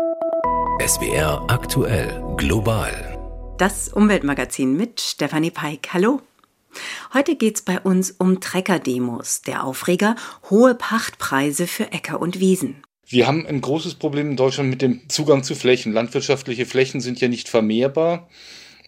SWR aktuell global. Das Umweltmagazin mit Stefanie Peik. Hallo. Heute geht es bei uns um Treckerdemos. Der Aufreger hohe Pachtpreise für Äcker und Wiesen. Wir haben ein großes Problem in Deutschland mit dem Zugang zu Flächen. Landwirtschaftliche Flächen sind ja nicht vermehrbar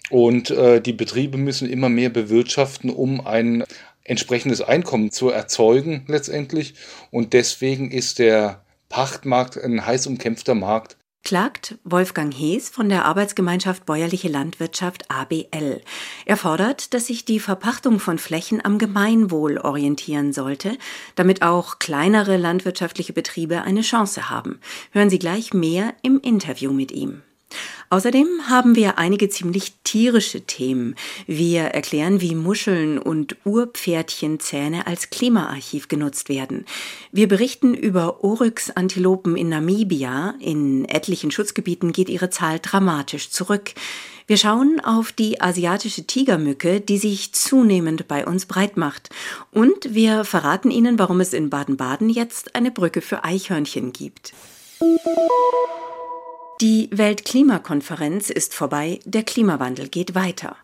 und äh, die Betriebe müssen immer mehr bewirtschaften, um ein entsprechendes Einkommen zu erzeugen letztendlich. Und deswegen ist der Pachtmarkt ein heiß umkämpfter Markt klagt Wolfgang Hees von der Arbeitsgemeinschaft Bäuerliche Landwirtschaft ABL. Er fordert, dass sich die Verpachtung von Flächen am Gemeinwohl orientieren sollte, damit auch kleinere landwirtschaftliche Betriebe eine Chance haben. Hören Sie gleich mehr im Interview mit ihm. Außerdem haben wir einige ziemlich tierische Themen. Wir erklären, wie Muscheln und Urpferdchenzähne als Klimaarchiv genutzt werden. Wir berichten über Oryx-Antilopen in Namibia. In etlichen Schutzgebieten geht ihre Zahl dramatisch zurück. Wir schauen auf die asiatische Tigermücke, die sich zunehmend bei uns breit macht. Und wir verraten Ihnen, warum es in Baden-Baden jetzt eine Brücke für Eichhörnchen gibt. Die Weltklimakonferenz ist vorbei, der Klimawandel geht weiter.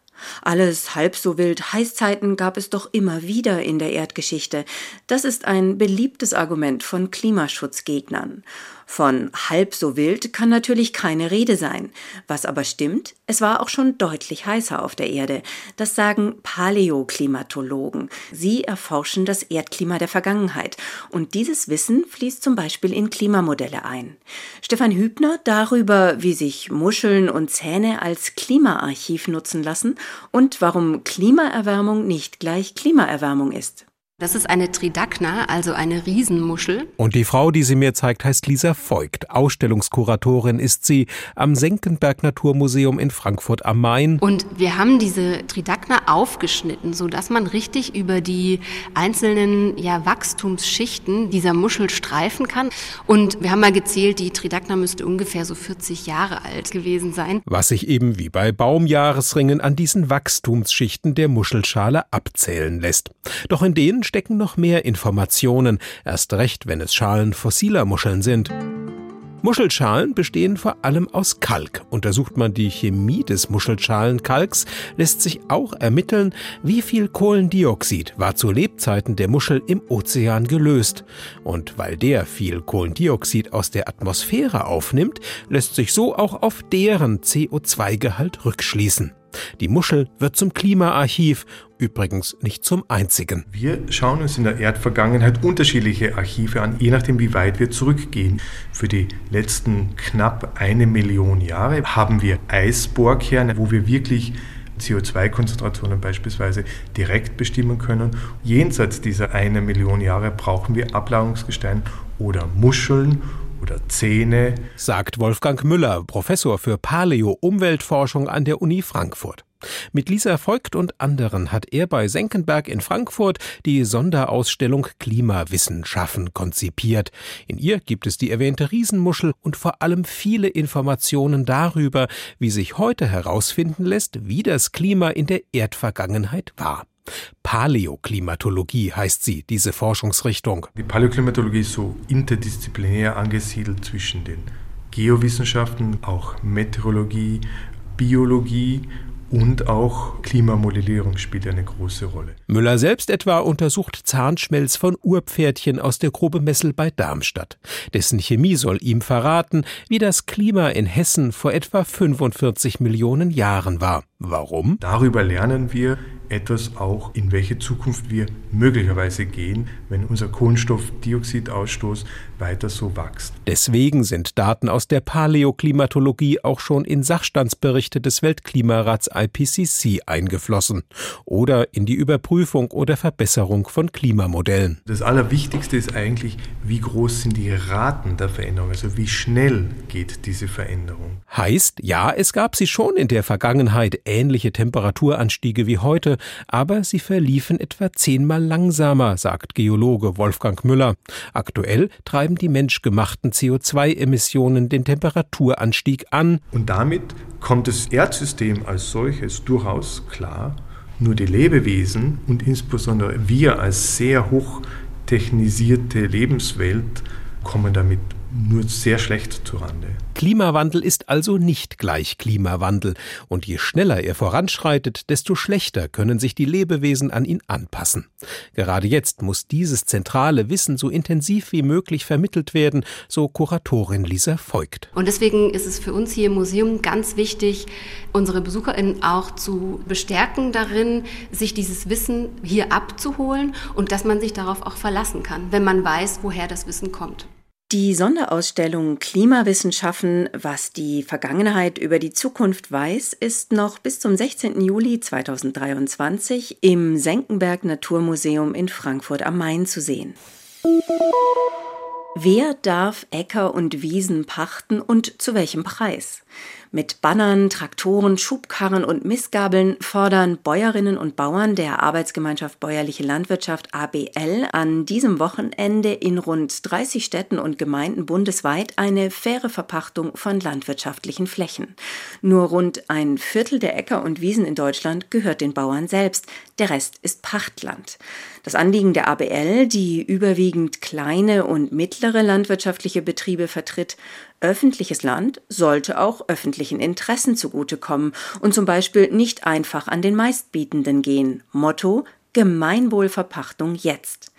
Alles halb so wild Heißzeiten gab es doch immer wieder in der Erdgeschichte. Das ist ein beliebtes Argument von Klimaschutzgegnern. Von halb so wild kann natürlich keine Rede sein. Was aber stimmt, es war auch schon deutlich heißer auf der Erde. Das sagen Paläoklimatologen. Sie erforschen das Erdklima der Vergangenheit. Und dieses Wissen fließt zum Beispiel in Klimamodelle ein. Stefan Hübner darüber, wie sich Muscheln und Zähne als Klimaarchiv nutzen lassen und warum Klimaerwärmung nicht gleich Klimaerwärmung ist. Das ist eine Tridacna, also eine Riesenmuschel. Und die Frau, die sie mir zeigt, heißt Lisa Voigt. Ausstellungskuratorin ist sie am Senckenberg Naturmuseum in Frankfurt am Main. Und wir haben diese Tridacna aufgeschnitten, sodass man richtig über die einzelnen ja, Wachstumsschichten dieser Muschel streifen kann. Und wir haben mal gezählt, die Tridacna müsste ungefähr so 40 Jahre alt gewesen sein. Was sich eben wie bei Baumjahresringen an diesen Wachstumsschichten der Muschelschale abzählen lässt. Doch in denen stecken noch mehr Informationen, erst recht, wenn es Schalen fossiler Muscheln sind. Muschelschalen bestehen vor allem aus Kalk. Untersucht man die Chemie des Muschelschalenkalks, lässt sich auch ermitteln, wie viel Kohlendioxid war zu Lebzeiten der Muschel im Ozean gelöst. Und weil der viel Kohlendioxid aus der Atmosphäre aufnimmt, lässt sich so auch auf deren CO2-Gehalt rückschließen. Die Muschel wird zum Klimaarchiv, übrigens nicht zum einzigen. Wir schauen uns in der Erdvergangenheit unterschiedliche Archive an, je nachdem, wie weit wir zurückgehen. Für die letzten knapp eine Million Jahre haben wir Eisbohrkerne, wo wir wirklich CO2-Konzentrationen beispielsweise direkt bestimmen können. Jenseits dieser eine Million Jahre brauchen wir Ablagerungsgestein oder Muscheln oder Zähne, sagt Wolfgang Müller, Professor für Paleo-Umweltforschung an der Uni Frankfurt. Mit Lisa Voigt und anderen hat er bei Senckenberg in Frankfurt die Sonderausstellung Klimawissenschaften konzipiert. In ihr gibt es die erwähnte Riesenmuschel und vor allem viele Informationen darüber, wie sich heute herausfinden lässt, wie das Klima in der Erdvergangenheit war. Paläoklimatologie heißt sie, diese Forschungsrichtung. Die Paläoklimatologie ist so interdisziplinär angesiedelt zwischen den Geowissenschaften, auch Meteorologie, Biologie und auch Klimamodellierung spielt eine große Rolle. Müller selbst etwa untersucht Zahnschmelz von Urpferdchen aus der Grube Messel bei Darmstadt. Dessen Chemie soll ihm verraten, wie das Klima in Hessen vor etwa 45 Millionen Jahren war. Warum? Darüber lernen wir, etwas auch, in welche Zukunft wir möglicherweise gehen, wenn unser Kohlenstoffdioxidausstoß weiter so wächst. Deswegen sind Daten aus der Paläoklimatologie auch schon in Sachstandsberichte des Weltklimarats IPCC eingeflossen oder in die Überprüfung oder Verbesserung von Klimamodellen. Das Allerwichtigste ist eigentlich, wie groß sind die Raten der Veränderung, also wie schnell geht diese Veränderung. Heißt, ja, es gab sie schon in der Vergangenheit, ähnliche Temperaturanstiege wie heute, aber sie verliefen etwa zehnmal langsamer, sagt Geologe Wolfgang Müller. Aktuell treiben die menschgemachten CO2-Emissionen den Temperaturanstieg an. Und damit kommt das Erdsystem als solches durchaus klar. Nur die Lebewesen und insbesondere wir als sehr hoch technisierte Lebenswelt kommen damit nur sehr schlecht zurande. Klimawandel ist also nicht gleich Klimawandel, und je schneller er voranschreitet, desto schlechter können sich die Lebewesen an ihn anpassen. Gerade jetzt muss dieses zentrale Wissen so intensiv wie möglich vermittelt werden, so Kuratorin Lisa Voigt. Und deswegen ist es für uns hier im Museum ganz wichtig, unsere BesucherInnen auch zu bestärken darin, sich dieses Wissen hier abzuholen und dass man sich darauf auch verlassen kann, wenn man weiß, woher das Wissen kommt. Die Sonderausstellung Klimawissenschaften, was die Vergangenheit über die Zukunft weiß, ist noch bis zum 16. Juli 2023 im Senckenberg Naturmuseum in Frankfurt am Main zu sehen. Wer darf Äcker und Wiesen pachten und zu welchem Preis? Mit Bannern, Traktoren, Schubkarren und Missgabeln fordern Bäuerinnen und Bauern der Arbeitsgemeinschaft Bäuerliche Landwirtschaft ABL an diesem Wochenende in rund 30 Städten und Gemeinden bundesweit eine faire Verpachtung von landwirtschaftlichen Flächen. Nur rund ein Viertel der Äcker und Wiesen in Deutschland gehört den Bauern selbst, der Rest ist Pachtland. Das Anliegen der ABL, die überwiegend kleine und mittlere landwirtschaftliche Betriebe vertritt, öffentliches Land sollte auch öffentlichen Interessen zugutekommen und zum Beispiel nicht einfach an den Meistbietenden gehen. Motto Gemeinwohlverpachtung jetzt.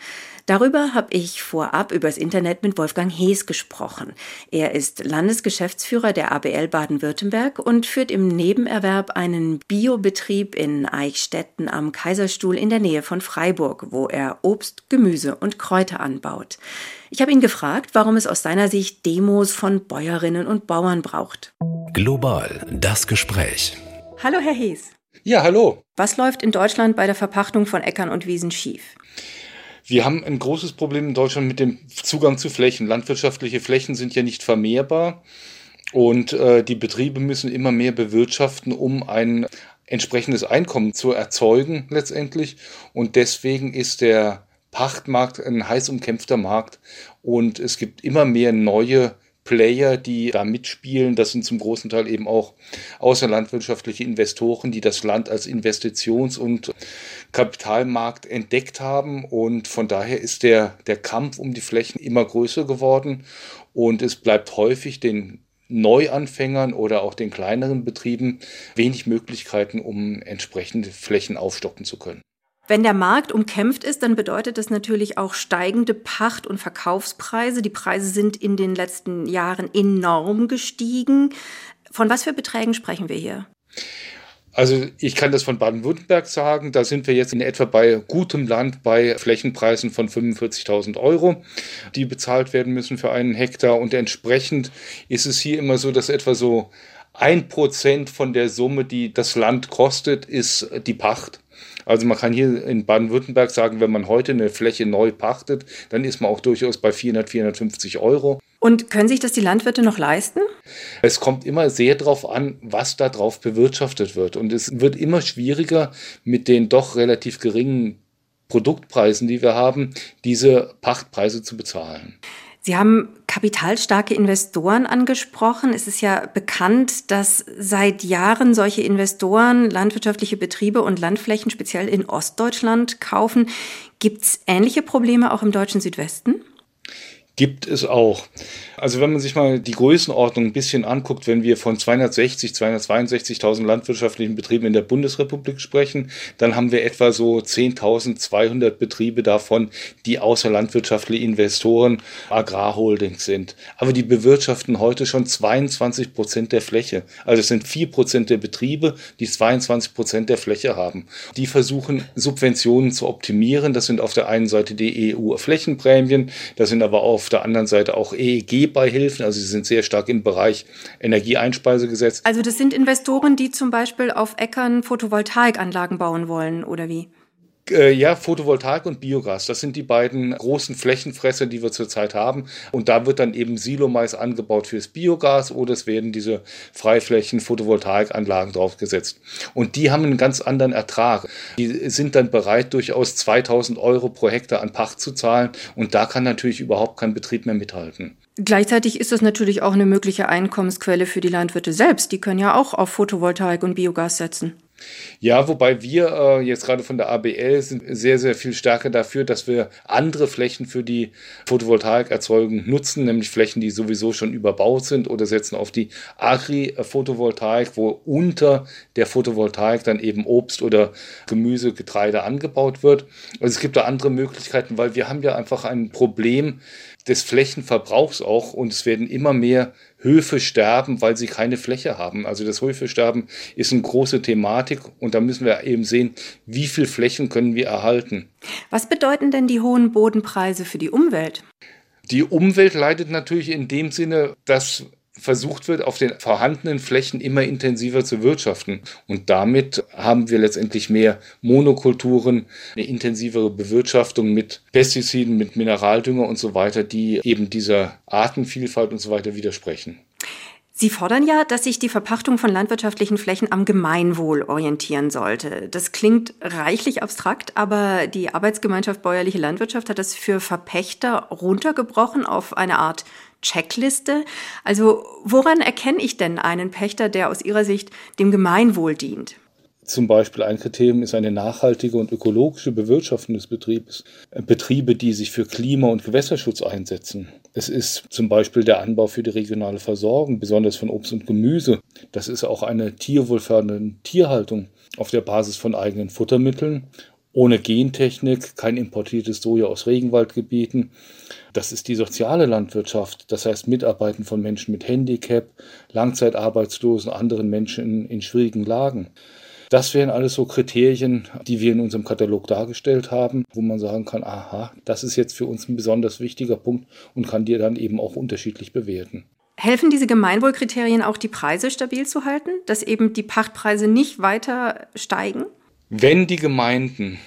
Darüber habe ich vorab übers Internet mit Wolfgang Hees gesprochen. Er ist Landesgeschäftsführer der ABL Baden-Württemberg und führt im Nebenerwerb einen Biobetrieb in Eichstätten am Kaiserstuhl in der Nähe von Freiburg, wo er Obst, Gemüse und Kräuter anbaut. Ich habe ihn gefragt, warum es aus seiner Sicht Demos von Bäuerinnen und Bauern braucht. Global das Gespräch. Hallo, Herr Hees. Ja, hallo. Was läuft in Deutschland bei der Verpachtung von Äckern und Wiesen schief? Wir haben ein großes Problem in Deutschland mit dem Zugang zu Flächen. Landwirtschaftliche Flächen sind ja nicht vermehrbar und äh, die Betriebe müssen immer mehr bewirtschaften, um ein entsprechendes Einkommen zu erzeugen letztendlich. Und deswegen ist der Pachtmarkt ein heiß umkämpfter Markt und es gibt immer mehr neue Player, die da mitspielen. Das sind zum großen Teil eben auch außerlandwirtschaftliche Investoren, die das Land als Investitions- und Kapitalmarkt entdeckt haben. Und von daher ist der, der Kampf um die Flächen immer größer geworden. Und es bleibt häufig den Neuanfängern oder auch den kleineren Betrieben wenig Möglichkeiten, um entsprechende Flächen aufstocken zu können. Wenn der Markt umkämpft ist, dann bedeutet das natürlich auch steigende Pacht- und Verkaufspreise. Die Preise sind in den letzten Jahren enorm gestiegen. Von was für Beträgen sprechen wir hier? Also ich kann das von Baden-Württemberg sagen, da sind wir jetzt in etwa bei gutem Land bei Flächenpreisen von 45.000 Euro, die bezahlt werden müssen für einen Hektar. Und entsprechend ist es hier immer so, dass etwa so ein Prozent von der Summe, die das Land kostet, ist die Pacht. Also man kann hier in Baden-Württemberg sagen, wenn man heute eine Fläche neu pachtet, dann ist man auch durchaus bei 400, 450 Euro. Und können sich das die Landwirte noch leisten? Es kommt immer sehr darauf an, was da drauf bewirtschaftet wird. Und es wird immer schwieriger mit den doch relativ geringen Produktpreisen, die wir haben, diese Pachtpreise zu bezahlen. Sie haben kapitalstarke Investoren angesprochen. Es ist ja bekannt, dass seit Jahren solche Investoren landwirtschaftliche Betriebe und Landflächen speziell in Ostdeutschland kaufen. Gibt es ähnliche Probleme auch im deutschen Südwesten? Gibt es auch. Also wenn man sich mal die Größenordnung ein bisschen anguckt, wenn wir von 260, 262.000 landwirtschaftlichen Betrieben in der Bundesrepublik sprechen, dann haben wir etwa so 10.200 Betriebe davon, die außerlandwirtschaftliche Investoren, Agrarholdings sind. Aber die bewirtschaften heute schon 22 Prozent der Fläche. Also es sind 4 Prozent der Betriebe, die 22 Prozent der Fläche haben. Die versuchen Subventionen zu optimieren. Das sind auf der einen Seite die EU-Flächenprämien, das sind aber auf der anderen Seite auch EEG Beihilfen, also sie sind sehr stark im Bereich Energieeinspeisegesetz. Also das sind Investoren, die zum Beispiel auf Äckern Photovoltaikanlagen bauen wollen, oder wie? Äh, ja, Photovoltaik und Biogas, das sind die beiden großen Flächenfresser, die wir zurzeit haben. Und da wird dann eben Silomais angebaut fürs Biogas oder es werden diese Freiflächen Photovoltaikanlagen draufgesetzt. Und die haben einen ganz anderen Ertrag. Die sind dann bereit, durchaus 2000 Euro pro Hektar an Pacht zu zahlen. Und da kann natürlich überhaupt kein Betrieb mehr mithalten. Gleichzeitig ist das natürlich auch eine mögliche Einkommensquelle für die Landwirte selbst. Die können ja auch auf Photovoltaik und Biogas setzen. Ja, wobei wir äh, jetzt gerade von der ABL sind sehr, sehr viel stärker dafür, dass wir andere Flächen für die Photovoltaikerzeugung nutzen, nämlich Flächen, die sowieso schon überbaut sind oder setzen auf die Agri-Photovoltaik, wo unter der Photovoltaik dann eben Obst oder Gemüse, Getreide angebaut wird. Also es gibt da andere Möglichkeiten, weil wir haben ja einfach ein Problem, des Flächenverbrauchs auch und es werden immer mehr Höfe sterben, weil sie keine Fläche haben. Also das Höfesterben ist eine große Thematik und da müssen wir eben sehen, wie viel Flächen können wir erhalten. Was bedeuten denn die hohen Bodenpreise für die Umwelt? Die Umwelt leidet natürlich in dem Sinne, dass versucht wird, auf den vorhandenen Flächen immer intensiver zu wirtschaften. Und damit haben wir letztendlich mehr Monokulturen, eine intensivere Bewirtschaftung mit Pestiziden, mit Mineraldünger und so weiter, die eben dieser Artenvielfalt und so weiter widersprechen. Sie fordern ja, dass sich die Verpachtung von landwirtschaftlichen Flächen am Gemeinwohl orientieren sollte. Das klingt reichlich abstrakt, aber die Arbeitsgemeinschaft Bäuerliche Landwirtschaft hat das für Verpächter runtergebrochen auf eine Art Checkliste. Also woran erkenne ich denn einen Pächter, der aus Ihrer Sicht dem Gemeinwohl dient? Zum Beispiel ein Kriterium ist eine nachhaltige und ökologische Bewirtschaftung des Betriebes. Betriebe, die sich für Klima- und Gewässerschutz einsetzen. Es ist zum Beispiel der Anbau für die regionale Versorgung, besonders von Obst und Gemüse. Das ist auch eine tierwohlfördernde Tierhaltung auf der Basis von eigenen Futtermitteln ohne Gentechnik, kein importiertes Soja aus Regenwaldgebieten. Das ist die soziale Landwirtschaft, das heißt Mitarbeiten von Menschen mit Handicap, Langzeitarbeitslosen, anderen Menschen in, in schwierigen Lagen. Das wären alles so Kriterien, die wir in unserem Katalog dargestellt haben, wo man sagen kann, aha, das ist jetzt für uns ein besonders wichtiger Punkt und kann dir dann eben auch unterschiedlich bewerten. Helfen diese Gemeinwohlkriterien auch, die Preise stabil zu halten, dass eben die Pachtpreise nicht weiter steigen? Wenn die Gemeinden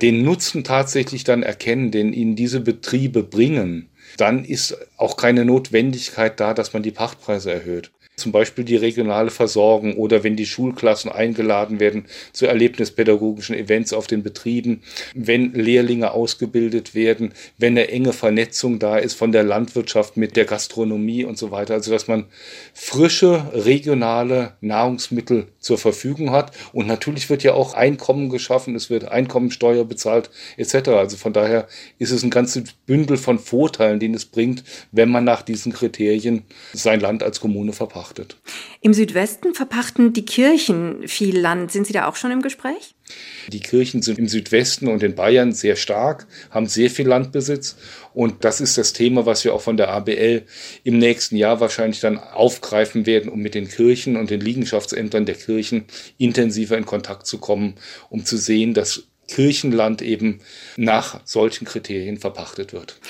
den Nutzen tatsächlich dann erkennen, den ihnen diese Betriebe bringen, dann ist auch keine Notwendigkeit da, dass man die Pachtpreise erhöht. Zum Beispiel die regionale Versorgung oder wenn die Schulklassen eingeladen werden zu erlebnispädagogischen Events auf den Betrieben, wenn Lehrlinge ausgebildet werden, wenn eine enge Vernetzung da ist von der Landwirtschaft mit der Gastronomie und so weiter. Also dass man frische regionale Nahrungsmittel zur Verfügung hat. Und natürlich wird ja auch Einkommen geschaffen, es wird Einkommensteuer bezahlt etc. Also von daher ist es ein ganzes Bündel von Vorteilen, den es bringt, wenn man nach diesen Kriterien sein Land als Kommune verpachtet. Im Südwesten verpachten die Kirchen viel Land. Sind Sie da auch schon im Gespräch? Die Kirchen sind im Südwesten und in Bayern sehr stark, haben sehr viel Landbesitz. Und das ist das Thema, was wir auch von der ABL im nächsten Jahr wahrscheinlich dann aufgreifen werden, um mit den Kirchen und den Liegenschaftsämtern der Kirchen intensiver in Kontakt zu kommen, um zu sehen, dass Kirchenland eben nach solchen Kriterien verpachtet wird.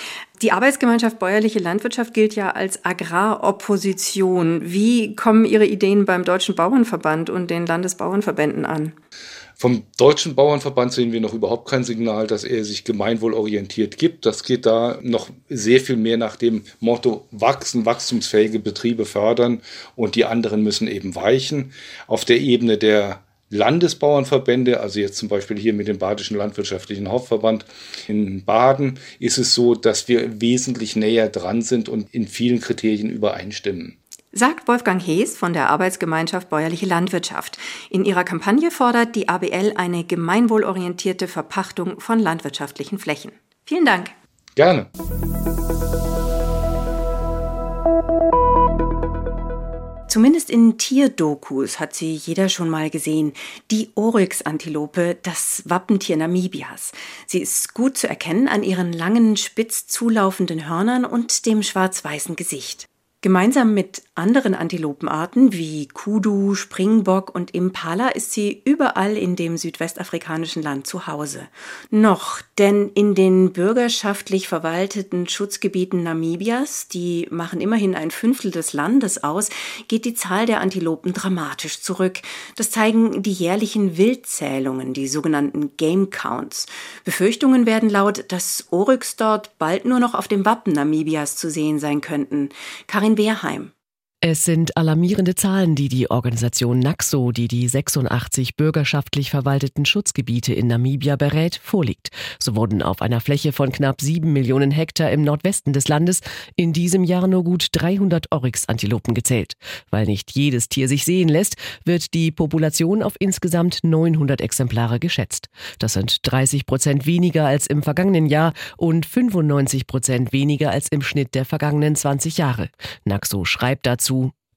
Die Arbeitsgemeinschaft Bäuerliche Landwirtschaft gilt ja als Agraropposition. Wie kommen Ihre Ideen beim Deutschen Bauernverband und den Landesbauernverbänden an? Vom Deutschen Bauernverband sehen wir noch überhaupt kein Signal, dass er sich gemeinwohlorientiert gibt. Das geht da noch sehr viel mehr nach dem Motto wachsen, wachstumsfähige Betriebe fördern und die anderen müssen eben weichen. Auf der Ebene der Landesbauernverbände, also jetzt zum Beispiel hier mit dem Badischen Landwirtschaftlichen Hauptverband in Baden, ist es so, dass wir wesentlich näher dran sind und in vielen Kriterien übereinstimmen. Sagt Wolfgang Hees von der Arbeitsgemeinschaft Bäuerliche Landwirtschaft. In ihrer Kampagne fordert die ABL eine gemeinwohlorientierte Verpachtung von landwirtschaftlichen Flächen. Vielen Dank. Gerne. Zumindest in Tierdokus hat sie jeder schon mal gesehen. Die Oryx-Antilope, das Wappentier Namibias. Sie ist gut zu erkennen an ihren langen, spitz zulaufenden Hörnern und dem schwarz-weißen Gesicht. Gemeinsam mit anderen Antilopenarten wie Kudu, Springbock und Impala ist sie überall in dem südwestafrikanischen Land zu Hause. Noch, denn in den bürgerschaftlich verwalteten Schutzgebieten Namibias, die machen immerhin ein Fünftel des Landes aus, geht die Zahl der Antilopen dramatisch zurück. Das zeigen die jährlichen Wildzählungen, die sogenannten Game Counts. Befürchtungen werden laut, dass Oryx dort bald nur noch auf dem Wappen Namibias zu sehen sein könnten. Karin Wehrheim. Es sind alarmierende Zahlen, die die Organisation NAXO, die die 86 bürgerschaftlich verwalteten Schutzgebiete in Namibia berät, vorliegt. So wurden auf einer Fläche von knapp sieben Millionen Hektar im Nordwesten des Landes in diesem Jahr nur gut 300 Oryx-Antilopen gezählt. Weil nicht jedes Tier sich sehen lässt, wird die Population auf insgesamt 900 Exemplare geschätzt. Das sind 30 Prozent weniger als im vergangenen Jahr und 95 Prozent weniger als im Schnitt der vergangenen 20 Jahre. NAXO schreibt dazu,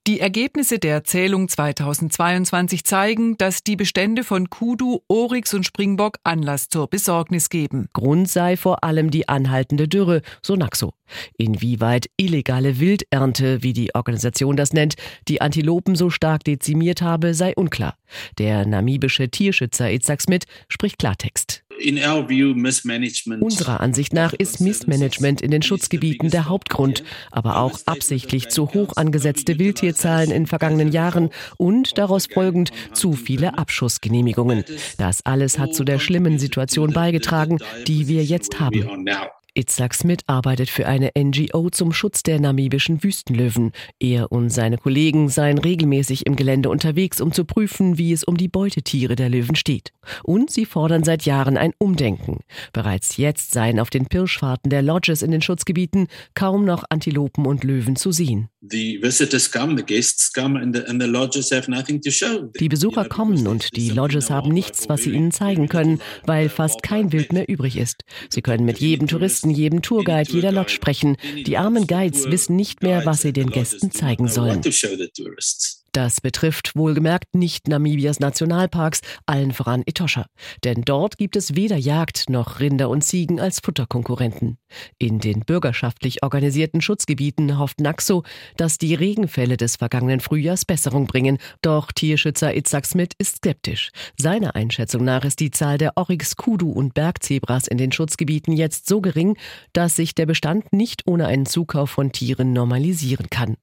die Ergebnisse der Zählung 2022 zeigen, dass die Bestände von Kudu, Oryx und Springbock Anlass zur Besorgnis geben. Grund sei vor allem die anhaltende Dürre, so Naxo. Inwieweit illegale Wildernte, wie die Organisation das nennt, die Antilopen so stark dezimiert habe, sei unklar. Der namibische Tierschützer Itzhak Smith spricht Klartext. Unserer Ansicht nach ist Missmanagement in den Schutzgebieten der Hauptgrund, aber auch absichtlich zu hoch angesetzte Wildtierzahlen in vergangenen Jahren und daraus folgend zu viele Abschussgenehmigungen. Das alles hat zu der schlimmen Situation beigetragen, die wir jetzt haben. Itzhak Smith arbeitet für eine NGO zum Schutz der namibischen Wüstenlöwen. Er und seine Kollegen seien regelmäßig im Gelände unterwegs, um zu prüfen, wie es um die Beutetiere der Löwen steht. Und sie fordern seit Jahren ein Umdenken. Bereits jetzt seien auf den Pirschfahrten der Lodges in den Schutzgebieten kaum noch Antilopen und Löwen zu sehen. Die Besucher kommen und die Lodges haben nichts, was sie ihnen zeigen können, weil fast kein Wild mehr übrig ist. Sie können mit jedem Touristen Gästen, jedem Tourguide, jeder Lodge sprechen. Die armen Guides wissen nicht mehr, was sie den Gästen zeigen sollen. Das betrifft wohlgemerkt nicht Namibias Nationalparks, allen voran Etosha. Denn dort gibt es weder Jagd noch Rinder und Ziegen als Futterkonkurrenten. In den bürgerschaftlich organisierten Schutzgebieten hofft Naxo, dass die Regenfälle des vergangenen Frühjahrs Besserung bringen. Doch Tierschützer Itzhak Smith ist skeptisch. Seiner Einschätzung nach ist die Zahl der Oryx, Kudu und Bergzebras in den Schutzgebieten jetzt so gering, dass sich der Bestand nicht ohne einen Zukauf von Tieren normalisieren kann.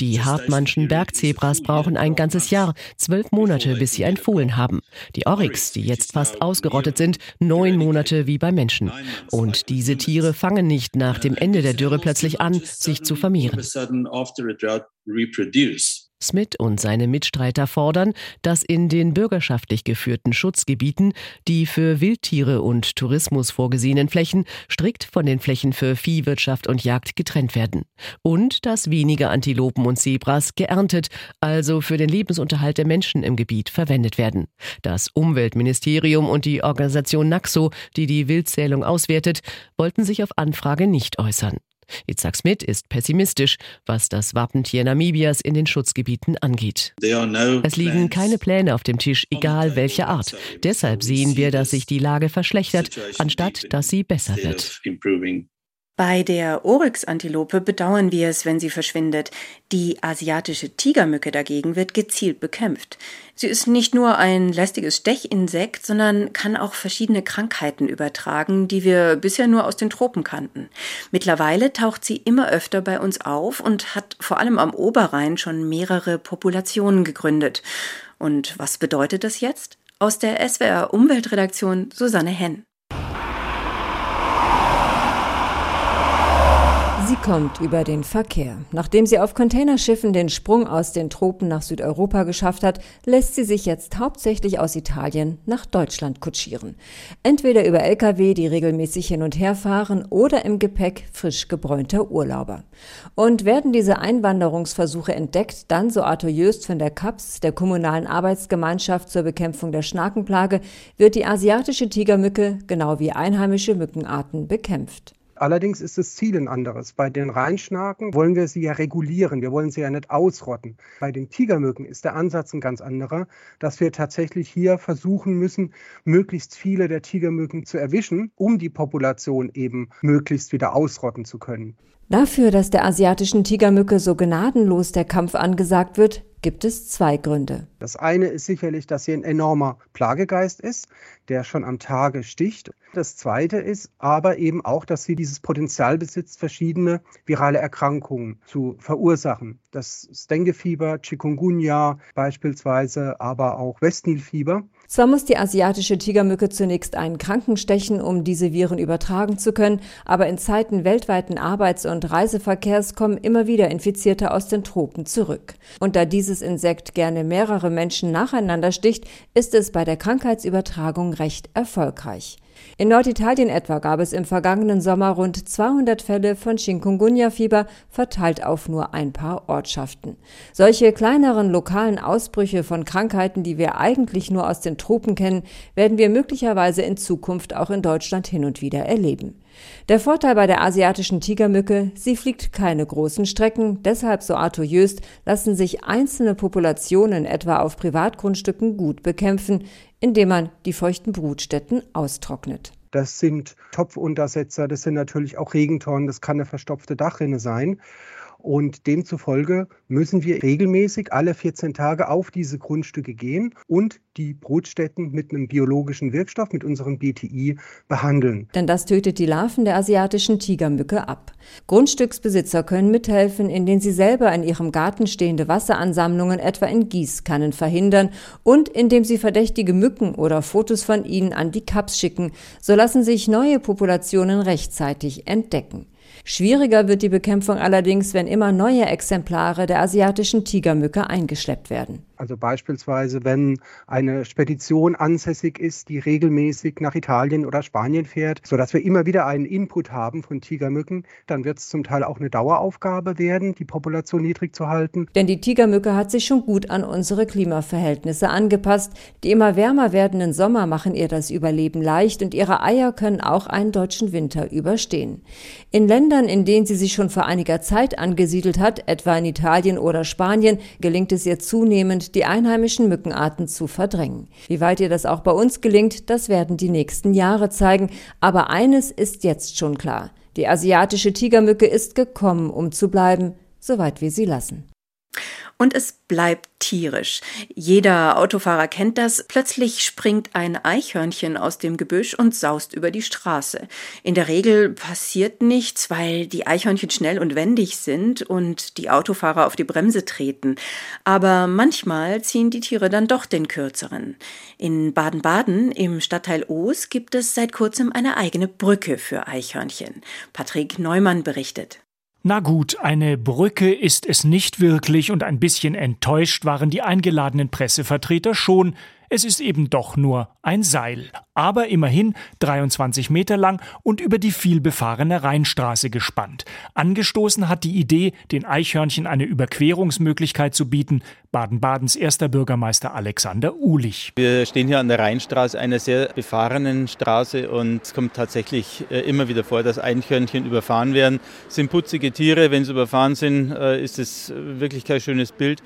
Die Hartmannschen Bergzebras brauchen ein ganzes Jahr, zwölf Monate, bis sie ein Fohlen haben. Die Oryx, die jetzt fast ausgerottet sind, neun Monate wie beim Menschen. Und diese Tiere fangen nicht nach dem Ende der Dürre plötzlich an, sich zu vermehren. Smith und seine Mitstreiter fordern, dass in den bürgerschaftlich geführten Schutzgebieten die für Wildtiere und Tourismus vorgesehenen Flächen strikt von den Flächen für Viehwirtschaft und Jagd getrennt werden und dass weniger Antilopen und Zebras geerntet, also für den Lebensunterhalt der Menschen im Gebiet verwendet werden. Das Umweltministerium und die Organisation NAXO, die die Wildzählung auswertet, wollten sich auf Anfrage nicht äußern. Itzhak Smith ist pessimistisch, was das Wappentier Namibias in den Schutzgebieten angeht. Es liegen keine Pläne auf dem Tisch, egal welcher Art. Deshalb sehen wir, dass sich die Lage verschlechtert, anstatt dass sie besser wird. Bei der Oryx-Antilope bedauern wir es, wenn sie verschwindet. Die asiatische Tigermücke dagegen wird gezielt bekämpft. Sie ist nicht nur ein lästiges Stechinsekt, sondern kann auch verschiedene Krankheiten übertragen, die wir bisher nur aus den Tropen kannten. Mittlerweile taucht sie immer öfter bei uns auf und hat vor allem am Oberrhein schon mehrere Populationen gegründet. Und was bedeutet das jetzt? Aus der SWR Umweltredaktion Susanne Henn. Sie kommt über den Verkehr. Nachdem sie auf Containerschiffen den Sprung aus den Tropen nach Südeuropa geschafft hat, lässt sie sich jetzt hauptsächlich aus Italien nach Deutschland kutschieren. Entweder über Lkw, die regelmäßig hin und her fahren, oder im Gepäck frisch gebräunter Urlauber. Und werden diese Einwanderungsversuche entdeckt, dann, so Arthur Jöst von der CAPS, der kommunalen Arbeitsgemeinschaft zur Bekämpfung der Schnakenplage, wird die asiatische Tigermücke genau wie einheimische Mückenarten bekämpft. Allerdings ist das Ziel ein anderes. Bei den Rheinschnaken wollen wir sie ja regulieren. Wir wollen sie ja nicht ausrotten. Bei den Tigermücken ist der Ansatz ein ganz anderer, dass wir tatsächlich hier versuchen müssen, möglichst viele der Tigermücken zu erwischen, um die Population eben möglichst wieder ausrotten zu können. Dafür, dass der asiatischen Tigermücke so gnadenlos der Kampf angesagt wird, gibt es zwei Gründe. Das eine ist sicherlich, dass sie ein enormer Plagegeist ist, der schon am Tage sticht. Das zweite ist aber eben auch, dass sie dieses Potenzial besitzt, verschiedene virale Erkrankungen zu verursachen. Das Denguefieber, Chikungunya beispielsweise, aber auch Westnilfieber. Zwar muss die asiatische Tigermücke zunächst einen Kranken stechen, um diese Viren übertragen zu können, aber in Zeiten weltweiten Arbeits- und Reiseverkehrs kommen immer wieder Infizierte aus den Tropen zurück. Und da dieses Insekt gerne mehrere Menschen nacheinander sticht, ist es bei der Krankheitsübertragung recht erfolgreich. In Norditalien etwa gab es im vergangenen Sommer rund 200 Fälle von Chikungunya-Fieber, verteilt auf nur ein paar Ortschaften. Solche kleineren lokalen Ausbrüche von Krankheiten, die wir eigentlich nur aus den Tropen kennen, werden wir möglicherweise in Zukunft auch in Deutschland hin und wieder erleben. Der Vorteil bei der asiatischen Tigermücke, sie fliegt keine großen Strecken, deshalb, so Arthur Jöst, lassen sich einzelne Populationen etwa auf Privatgrundstücken gut bekämpfen, indem man die feuchten Brutstätten austrocknet. Das sind Topfuntersetzer, das sind natürlich auch Regentonnen, das kann eine verstopfte Dachrinne sein. Und demzufolge müssen wir regelmäßig alle 14 Tage auf diese Grundstücke gehen und die Brutstätten mit einem biologischen Wirkstoff, mit unserem BTI, behandeln. Denn das tötet die Larven der asiatischen Tigermücke ab. Grundstücksbesitzer können mithelfen, indem sie selber in ihrem Garten stehende Wasseransammlungen etwa in Gießkannen verhindern und indem sie verdächtige Mücken oder Fotos von ihnen an die Kaps schicken. So lassen sich neue Populationen rechtzeitig entdecken. Schwieriger wird die Bekämpfung allerdings, wenn immer neue Exemplare der asiatischen Tigermücke eingeschleppt werden. Also beispielsweise, wenn eine Spedition ansässig ist, die regelmäßig nach Italien oder Spanien fährt, sodass wir immer wieder einen Input haben von Tigermücken, dann wird es zum Teil auch eine Daueraufgabe werden, die Population niedrig zu halten. Denn die Tigermücke hat sich schon gut an unsere Klimaverhältnisse angepasst. Die immer wärmer werdenden Sommer machen ihr das Überleben leicht und ihre Eier können auch einen deutschen Winter überstehen. In Ländern, in denen sie sich schon vor einiger Zeit angesiedelt hat, etwa in Italien oder Spanien, gelingt es ihr zunehmend, die einheimischen Mückenarten zu verdrängen. Wie weit ihr das auch bei uns gelingt, das werden die nächsten Jahre zeigen. Aber eines ist jetzt schon klar. Die asiatische Tigermücke ist gekommen, um zu bleiben, soweit wir sie lassen. Und es bleibt tierisch. Jeder Autofahrer kennt das. Plötzlich springt ein Eichhörnchen aus dem Gebüsch und saust über die Straße. In der Regel passiert nichts, weil die Eichhörnchen schnell und wendig sind und die Autofahrer auf die Bremse treten. Aber manchmal ziehen die Tiere dann doch den kürzeren. In Baden-Baden im Stadtteil Oos gibt es seit kurzem eine eigene Brücke für Eichhörnchen. Patrick Neumann berichtet. Na gut, eine Brücke ist es nicht wirklich und ein bisschen enttäuscht waren die eingeladenen Pressevertreter schon, es ist eben doch nur ein Seil, aber immerhin 23 Meter lang und über die vielbefahrene Rheinstraße gespannt. Angestoßen hat die Idee, den Eichhörnchen eine Überquerungsmöglichkeit zu bieten, Baden-Badens erster Bürgermeister Alexander Uhlich. Wir stehen hier an der Rheinstraße, einer sehr befahrenen Straße und es kommt tatsächlich äh, immer wieder vor, dass Eichhörnchen überfahren werden. Es sind putzige Tiere, wenn sie überfahren sind, äh, ist es wirklich kein schönes Bild.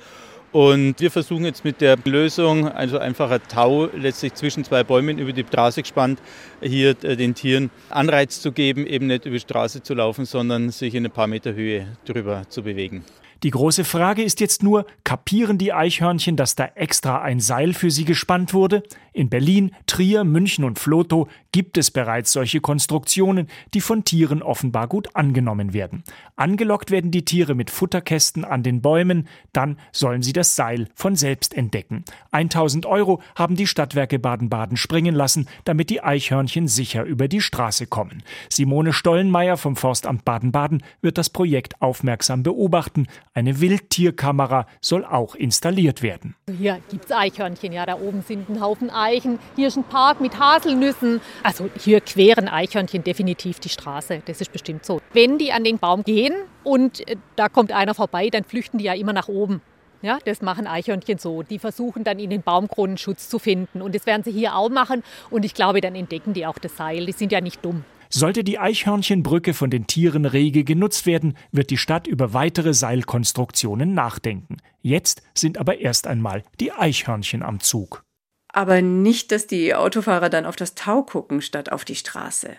Und wir versuchen jetzt mit der Lösung, also einfacher Tau, letztlich zwischen zwei Bäumen über die Straße gespannt, hier äh, den Tieren Anreiz zu geben, eben nicht über die Straße zu laufen, sondern sich in ein paar Meter Höhe drüber zu bewegen. Die große Frage ist jetzt nur, kapieren die Eichhörnchen, dass da extra ein Seil für sie gespannt wurde? In Berlin, Trier, München und Flotow gibt es bereits solche Konstruktionen, die von Tieren offenbar gut angenommen werden. Angelockt werden die Tiere mit Futterkästen an den Bäumen, dann sollen sie das Seil von selbst entdecken. 1000 Euro haben die Stadtwerke Baden-Baden springen lassen, damit die Eichhörnchen sicher über die Straße kommen. Simone Stollenmeier vom Forstamt Baden-Baden wird das Projekt aufmerksam beobachten. Eine Wildtierkamera soll auch installiert werden. Hier gibt es Eichhörnchen, ja, da oben sind ein Haufen Eichen. Hier ist ein Park mit Haselnüssen. Also hier queren Eichhörnchen definitiv die Straße, das ist bestimmt so. Wenn die an den Baum gehen und äh, da kommt einer vorbei, dann flüchten die ja immer nach oben. Ja, das machen Eichhörnchen so. Die versuchen dann in den Baumkronen Schutz zu finden. Und das werden sie hier auch machen. Und ich glaube, dann entdecken die auch das Seil. Die sind ja nicht dumm. Sollte die Eichhörnchenbrücke von den Tieren rege genutzt werden, wird die Stadt über weitere Seilkonstruktionen nachdenken. Jetzt sind aber erst einmal die Eichhörnchen am Zug. Aber nicht, dass die Autofahrer dann auf das Tau gucken statt auf die Straße.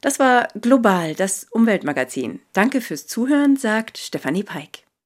Das war Global, das Umweltmagazin. Danke fürs Zuhören, sagt Stefanie Peik.